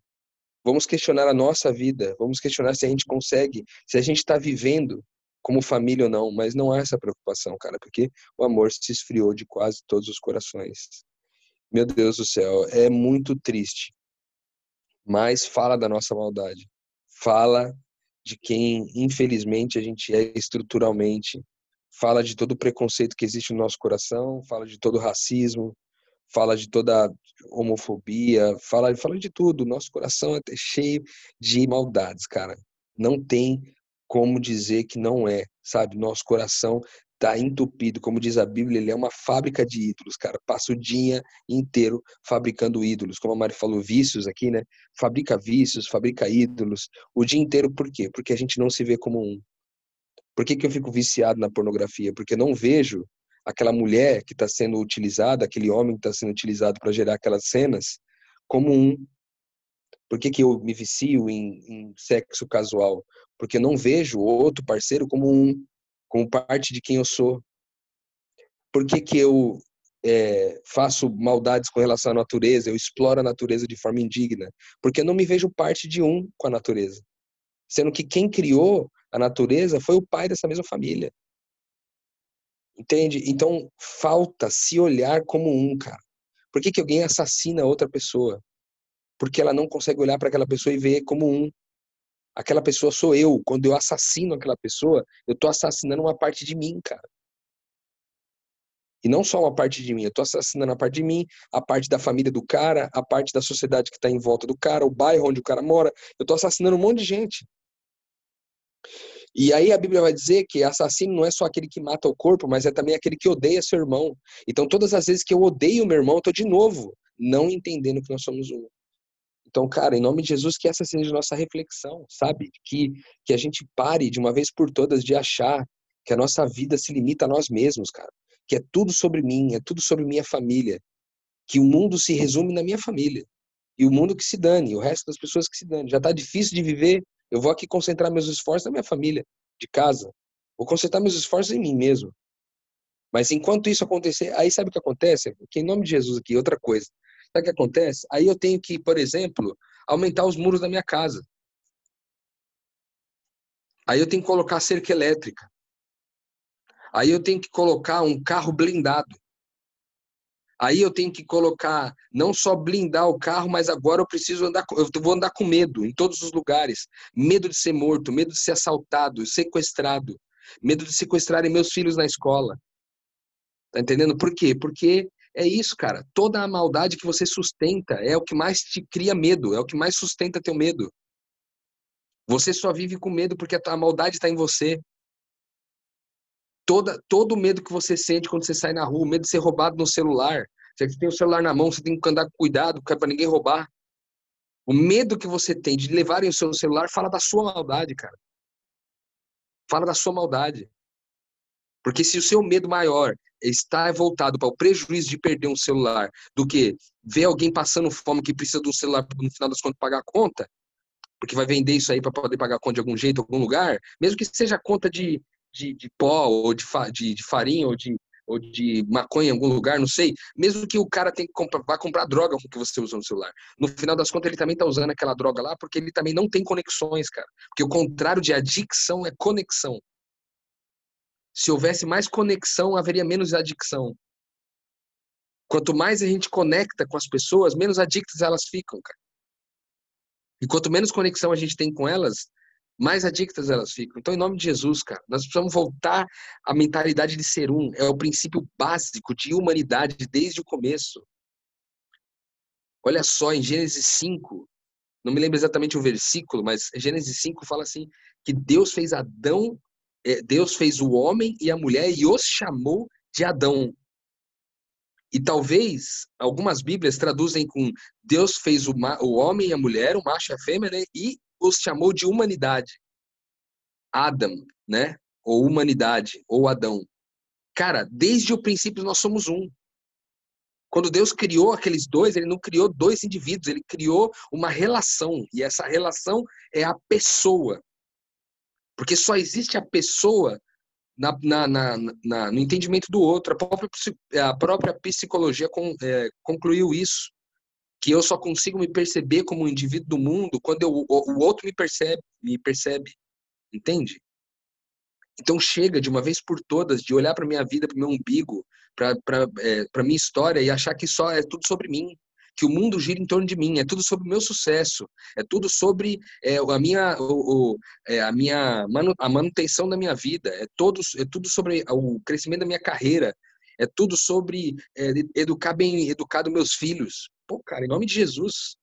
Vamos questionar a nossa vida. Vamos questionar se a gente consegue, se a gente está vivendo como família ou não, mas não há essa preocupação, cara, porque o amor se esfriou de quase todos os corações. Meu Deus do céu, é muito triste. Mas fala da nossa maldade. Fala de quem, infelizmente, a gente é estruturalmente. Fala de todo o preconceito que existe no nosso coração, fala de todo o racismo, fala de toda homofobia, fala, fala de tudo. Nosso coração é cheio de maldades, cara. Não tem como dizer que não é, sabe? Nosso coração tá entupido, como diz a Bíblia, ele é uma fábrica de ídolos, cara. Passa o dia inteiro fabricando ídolos, como a Mari falou, vícios aqui, né? Fabrica vícios, fabrica ídolos, o dia inteiro por quê? Porque a gente não se vê como um. Por que, que eu fico viciado na pornografia? Porque não vejo aquela mulher que está sendo utilizada, aquele homem que está sendo utilizado para gerar aquelas cenas, como um. Por que, que eu me vicio em, em sexo casual? porque não vejo o outro parceiro como um como parte de quem eu sou. Por que, que eu é, faço maldades com relação à natureza, eu exploro a natureza de forma indigna, porque eu não me vejo parte de um com a natureza. Sendo que quem criou a natureza foi o pai dessa mesma família. Entende? Então, falta se olhar como um, cara. Por que, que alguém assassina outra pessoa? Porque ela não consegue olhar para aquela pessoa e ver como um. Aquela pessoa sou eu. Quando eu assassino aquela pessoa, eu estou assassinando uma parte de mim, cara. E não só uma parte de mim, eu estou assassinando a parte de mim, a parte da família do cara, a parte da sociedade que está em volta do cara, o bairro onde o cara mora. Eu estou assassinando um monte de gente. E aí a Bíblia vai dizer que assassino não é só aquele que mata o corpo, mas é também aquele que odeia seu irmão. Então todas as vezes que eu odeio meu irmão, eu estou de novo não entendendo que nós somos um. Então, cara, em nome de Jesus, que essa seja a nossa reflexão, sabe? Que, que a gente pare de uma vez por todas de achar que a nossa vida se limita a nós mesmos, cara que é tudo sobre mim, é tudo sobre minha família, que o mundo se resume na minha família. E o mundo que se dane, o resto das pessoas que se dane. Já está difícil de viver, eu vou aqui concentrar meus esforços na minha família, de casa. Vou concentrar meus esforços em mim mesmo. Mas enquanto isso acontecer, aí sabe o que acontece? Que em nome de Jesus aqui, outra coisa. Sabe o que acontece? Aí eu tenho que, por exemplo, aumentar os muros da minha casa. Aí eu tenho que colocar cerca elétrica. Aí eu tenho que colocar um carro blindado. Aí eu tenho que colocar, não só blindar o carro, mas agora eu preciso andar, eu vou andar com medo em todos os lugares. Medo de ser morto, medo de ser assaltado, sequestrado, medo de sequestrarem meus filhos na escola. Tá entendendo? Por quê? Porque é isso, cara. Toda a maldade que você sustenta é o que mais te cria medo, é o que mais sustenta teu medo. Você só vive com medo porque a maldade está em você toda, todo o medo que você sente quando você sai na rua, o medo de ser roubado no celular. Você tem o celular na mão, você tem que andar com cuidado para ninguém roubar. O medo que você tem de levarem o seu celular fala da sua maldade, cara. Fala da sua maldade. Porque se o seu medo maior está voltado para o prejuízo de perder um celular do que ver alguém passando fome que precisa de um celular no final das contas pagar a conta, porque vai vender isso aí para poder pagar a conta de algum jeito, algum lugar, mesmo que seja conta de de, de pó, ou de, de, de farinha, ou de, ou de maconha em algum lugar, não sei. Mesmo que o cara tem que comprar, vá comprar droga com que você usa no celular. No final das contas, ele também está usando aquela droga lá porque ele também não tem conexões, cara. Porque o contrário de adicção é conexão. Se houvesse mais conexão, haveria menos adicção. Quanto mais a gente conecta com as pessoas, menos adictas elas ficam, cara. E quanto menos conexão a gente tem com elas, mais adictas elas ficam. Então, em nome de Jesus, cara, nós precisamos voltar à mentalidade de ser um. É o princípio básico de humanidade desde o começo. Olha só, em Gênesis 5, não me lembro exatamente o versículo, mas Gênesis 5 fala assim: que Deus fez Adão, é, Deus fez o homem e a mulher e os chamou de Adão. E talvez algumas Bíblias traduzem com Deus fez o, o homem e a mulher, o macho e a fêmea, né? e os chamou de humanidade. Adam, né? Ou humanidade, ou Adão. Cara, desde o princípio nós somos um. Quando Deus criou aqueles dois, ele não criou dois indivíduos, ele criou uma relação. E essa relação é a pessoa. Porque só existe a pessoa na, na, na, na no entendimento do outro. A própria, a própria psicologia com, é, concluiu isso que eu só consigo me perceber como um indivíduo do mundo quando eu, o, o outro me percebe, me percebe, entende? Então chega de uma vez por todas de olhar para minha vida, para meu umbigo, para é, minha história e achar que só é tudo sobre mim, que o mundo gira em torno de mim, é tudo sobre o meu sucesso, é tudo sobre é, a minha, o, o, é, a minha manu, a manutenção da minha vida, é, todo, é tudo sobre o crescimento da minha carreira, é tudo sobre é, educar bem educado meus filhos. Pô, cara, em nome de Jesus,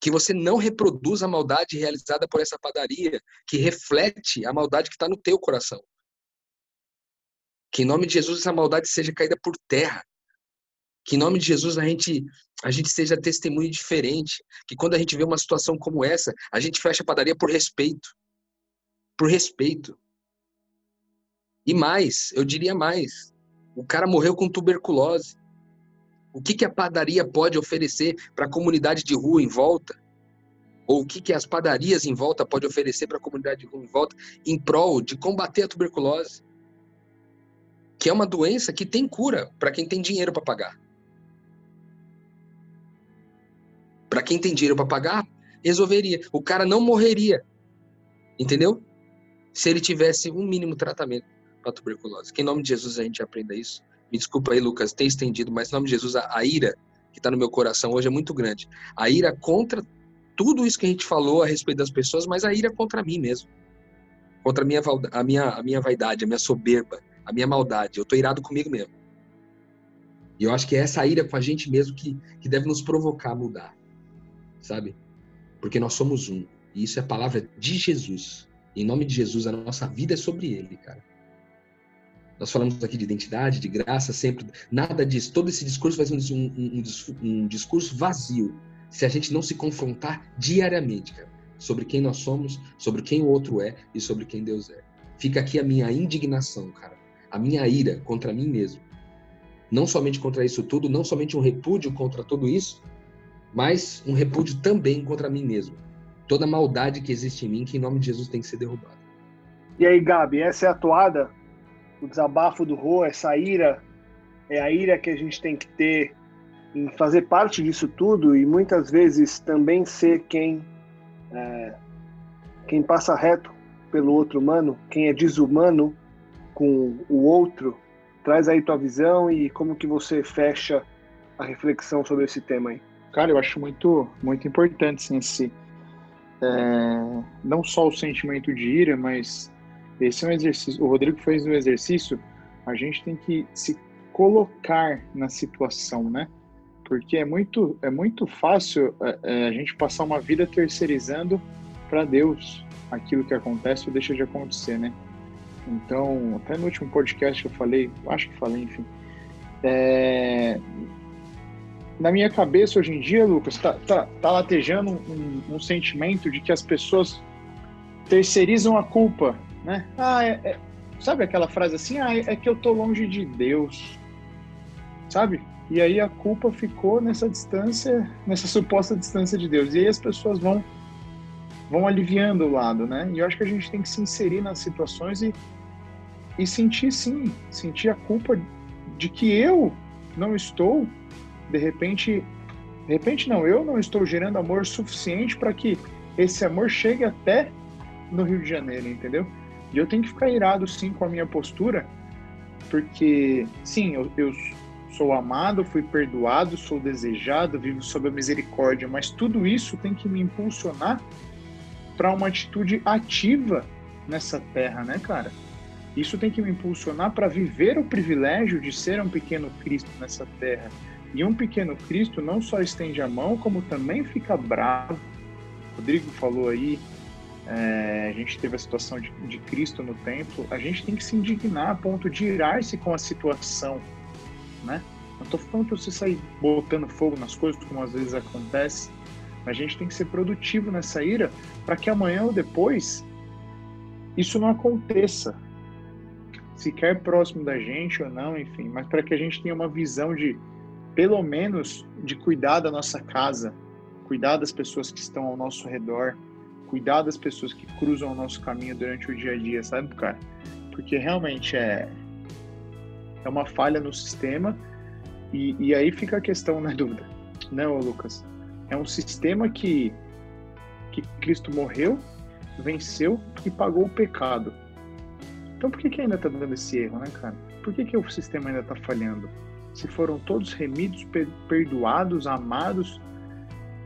que você não reproduza a maldade realizada por essa padaria, que reflete a maldade que está no teu coração. Que em nome de Jesus essa maldade seja caída por terra. Que em nome de Jesus a gente a gente seja testemunho diferente. Que quando a gente vê uma situação como essa, a gente fecha a padaria por respeito. Por respeito. E mais, eu diria mais. O cara morreu com tuberculose. O que, que a padaria pode oferecer para a comunidade de rua em volta? Ou o que, que as padarias em volta pode oferecer para a comunidade de rua em volta em prol de combater a tuberculose? que é uma doença que tem cura para quem tem dinheiro para pagar. Para quem tem dinheiro para pagar, resolveria. O cara não morreria. Entendeu? Se ele tivesse um mínimo tratamento para tuberculose. Que em nome de Jesus a gente aprenda isso. Me desculpa aí, Lucas, ter estendido, mas em nome de Jesus a, a ira que está no meu coração hoje é muito grande. A ira contra tudo isso que a gente falou a respeito das pessoas, mas a ira contra mim mesmo. Contra a minha, a minha, a minha vaidade, a minha soberba, a minha maldade. Eu tô irado comigo mesmo. E eu acho que é essa ira com a gente mesmo que, que deve nos provocar a mudar. Sabe? Porque nós somos um. E isso é a palavra de Jesus. Em nome de Jesus, a nossa vida é sobre ele, cara. Nós falamos aqui de identidade, de graça, sempre. Nada disso. Todo esse discurso vai ser um, um, um, discurso vazio se a gente não se confrontar diariamente, cara, sobre quem nós somos, sobre quem o outro é e sobre quem Deus é. Fica aqui a minha indignação, cara, a minha ira contra mim mesmo. Não somente contra isso tudo, não somente um repúdio contra tudo isso, mas um repúdio também contra mim mesmo. Toda maldade que existe em mim, que em nome de Jesus tem que ser derrubada. E aí, Gabi, essa é a toada? O desabafo do Rô, essa ira, é a ira que a gente tem que ter em fazer parte disso tudo e muitas vezes também ser quem é, quem passa reto pelo outro humano, quem é desumano com o outro. Traz aí tua visão e como que você fecha a reflexão sobre esse tema aí. Cara, eu acho muito muito importante sim, esse é, não só o sentimento de ira, mas esse é um exercício. O Rodrigo fez um exercício. A gente tem que se colocar na situação, né? porque é muito, é muito fácil é, é, a gente passar uma vida terceirizando para Deus aquilo que acontece ou deixa de acontecer, né? Então, até no último podcast que eu falei, acho que falei, enfim, é... na minha cabeça hoje em dia, Lucas, tá, tá, tá latejando um, um, sentimento de que as pessoas terceirizam a culpa, né? Ah, é, é... sabe aquela frase assim? Ah, é que eu tô longe de Deus, sabe? E aí a culpa ficou nessa distância, nessa suposta distância de Deus. E aí as pessoas vão vão aliviando o lado, né? E eu acho que a gente tem que se inserir nas situações e, e sentir sim, sentir a culpa de que eu não estou, de repente, de repente não, eu não estou gerando amor suficiente para que esse amor chegue até no Rio de Janeiro, entendeu? E eu tenho que ficar irado sim com a minha postura, porque sim, eu, eu Sou amado, fui perdoado, sou desejado, vivo sob a misericórdia, mas tudo isso tem que me impulsionar para uma atitude ativa nessa terra, né, cara? Isso tem que me impulsionar para viver o privilégio de ser um pequeno Cristo nessa terra. E um pequeno Cristo não só estende a mão, como também fica bravo. Rodrigo falou aí, é, a gente teve a situação de, de Cristo no templo. A gente tem que se indignar a ponto de irar-se com a situação né? Não estou falando para você sair botando fogo nas coisas, como às vezes acontece. A gente tem que ser produtivo nessa ira para que amanhã ou depois isso não aconteça. Se quer próximo da gente ou não, enfim, mas para que a gente tenha uma visão de, pelo menos, de cuidar da nossa casa, cuidar das pessoas que estão ao nosso redor, cuidar das pessoas que cruzam o nosso caminho durante o dia a dia, sabe, cara? Porque realmente é, é uma falha no sistema e, e aí fica a questão na dúvida, né, Lucas? É um sistema que, que Cristo morreu, venceu e pagou o pecado. Então por que, que ainda está dando esse erro, né, cara? Por que, que o sistema ainda está falhando? Se foram todos remidos, perdoados, amados,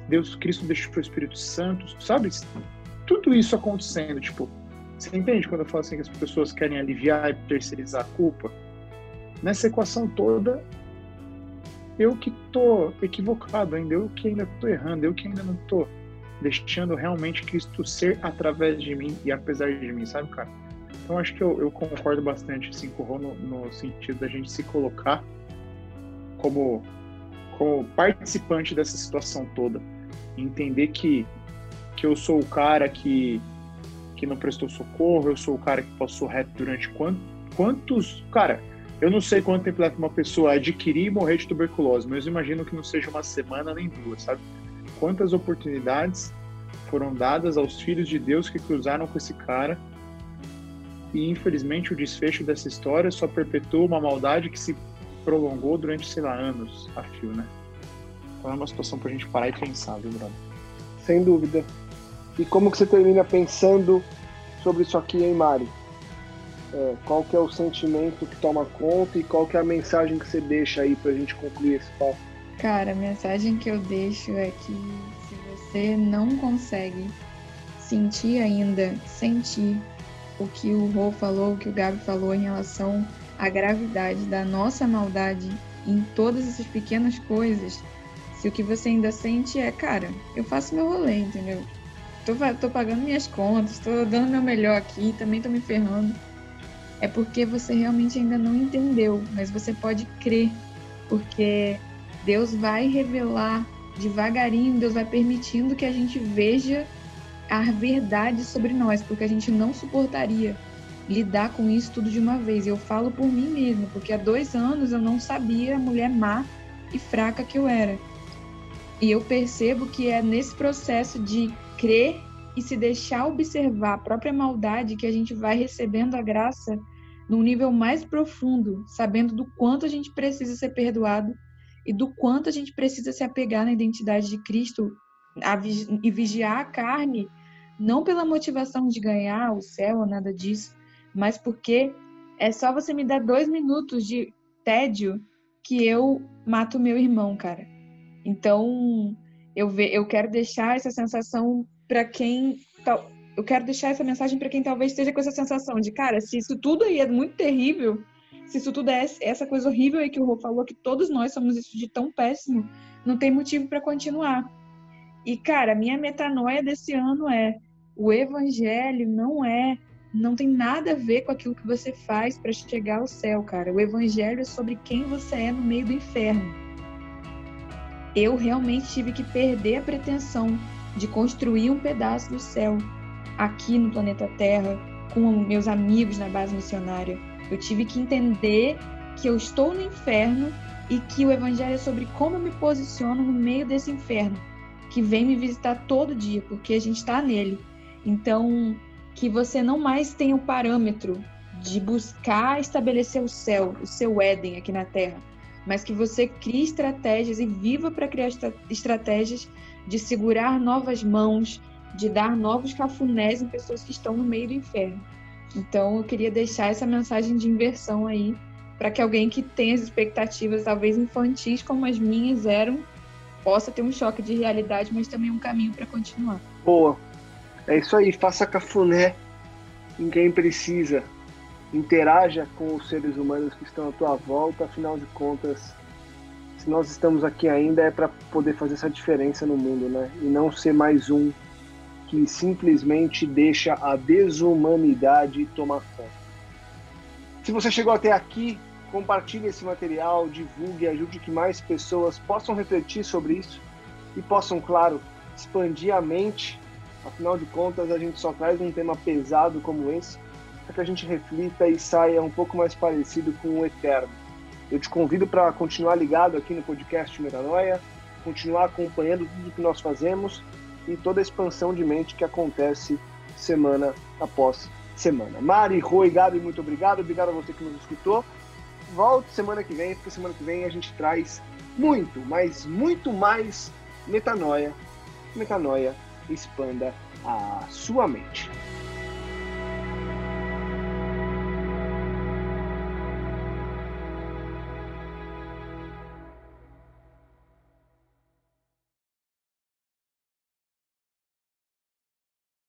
Deus, Cristo deixou o Espírito Santo, sabe? Tudo isso acontecendo, tipo, você entende quando eu falo assim que as pessoas querem aliviar e terceirizar a culpa? nessa equação toda, eu que estou equivocado ainda, eu que ainda estou errando, eu que ainda não estou deixando realmente Cristo ser através de mim e apesar de mim, sabe, cara? Então acho que eu, eu concordo bastante assim, com o Rô no, no sentido da gente se colocar como, como participante dessa situação toda. Entender que, que eu sou o cara que, que não prestou socorro, eu sou o cara que passou reto durante quantos. quantos cara, eu não sei quanto tempo leva uma pessoa adquirir e morrer de tuberculose, mas eu imagino que não seja uma semana nem duas, sabe? Quantas oportunidades foram dadas aos filhos de Deus que cruzaram com esse cara e infelizmente o desfecho dessa história só perpetua uma maldade que se prolongou durante, sei lá, anos a fio, né? Então é uma situação pra gente parar e pensar, viu, Bruno? Sem dúvida. E como que você termina pensando sobre isso aqui, hein, Mari? É, qual que é o sentimento que toma conta e qual que é a mensagem que você deixa aí pra gente concluir esse papo? Cara, a mensagem que eu deixo é que se você não consegue sentir ainda, sentir o que o Rô falou, o que o Gabi falou em relação à gravidade da nossa maldade em todas essas pequenas coisas, se o que você ainda sente é, cara, eu faço meu rolê, entendeu? Tô, tô pagando minhas contas, tô dando meu melhor aqui, também tô me ferrando. É porque você realmente ainda não entendeu, mas você pode crer, porque Deus vai revelar devagarinho, Deus vai permitindo que a gente veja a verdade sobre nós, porque a gente não suportaria lidar com isso tudo de uma vez. Eu falo por mim mesma, porque há dois anos eu não sabia a mulher má e fraca que eu era. E eu percebo que é nesse processo de crer e se deixar observar a própria maldade que a gente vai recebendo a graça num nível mais profundo, sabendo do quanto a gente precisa ser perdoado e do quanto a gente precisa se apegar na identidade de Cristo e vigiar a carne, não pela motivação de ganhar o céu ou nada disso, mas porque é só você me dar dois minutos de tédio que eu mato meu irmão, cara. Então, eu, ve, eu quero deixar essa sensação para quem. Eu quero deixar essa mensagem para quem talvez esteja com essa sensação de, cara, se isso tudo aí é muito terrível, se isso tudo é essa coisa horrível aí que o Rô falou, que todos nós somos isso de tão péssimo, não tem motivo para continuar. E, cara, minha metanoia desse ano é: o evangelho não é, não tem nada a ver com aquilo que você faz para chegar ao céu, cara. O evangelho é sobre quem você é no meio do inferno. Eu realmente tive que perder a pretensão de construir um pedaço do céu aqui no planeta Terra com meus amigos na base missionária eu tive que entender que eu estou no inferno e que o evangelho é sobre como eu me posiciono no meio desse inferno, que vem me visitar todo dia, porque a gente está nele. Então, que você não mais tenha o parâmetro de buscar estabelecer o céu, o seu Éden aqui na Terra, mas que você crie estratégias e viva para criar estratégias de segurar novas mãos, de dar novos cafunés em pessoas que estão no meio do inferno. Então, eu queria deixar essa mensagem de inversão aí, para que alguém que tem as expectativas, talvez infantis como as minhas eram, possa ter um choque de realidade, mas também um caminho para continuar. Boa. É isso aí, faça cafuné em quem precisa. Interaja com os seres humanos que estão à tua volta, afinal de contas, se nós estamos aqui ainda é para poder fazer essa diferença no mundo, né? E não ser mais um que simplesmente deixa a desumanidade tomar conta. Se você chegou até aqui, compartilhe esse material, divulgue, ajude que mais pessoas possam refletir sobre isso e possam, claro, expandir a mente. Afinal de contas, a gente só traz um tema pesado como esse para que a gente reflita e saia um pouco mais parecido com o eterno. Eu te convido para continuar ligado aqui no podcast Metanoia, continuar acompanhando tudo que nós fazemos e toda a expansão de mente que acontece semana após semana. Mari, Rui, Gabi, muito obrigado. Obrigado a você que nos escutou. Volte semana que vem, porque semana que vem a gente traz muito, mas muito mais metanoia. Metanoia expanda a sua mente.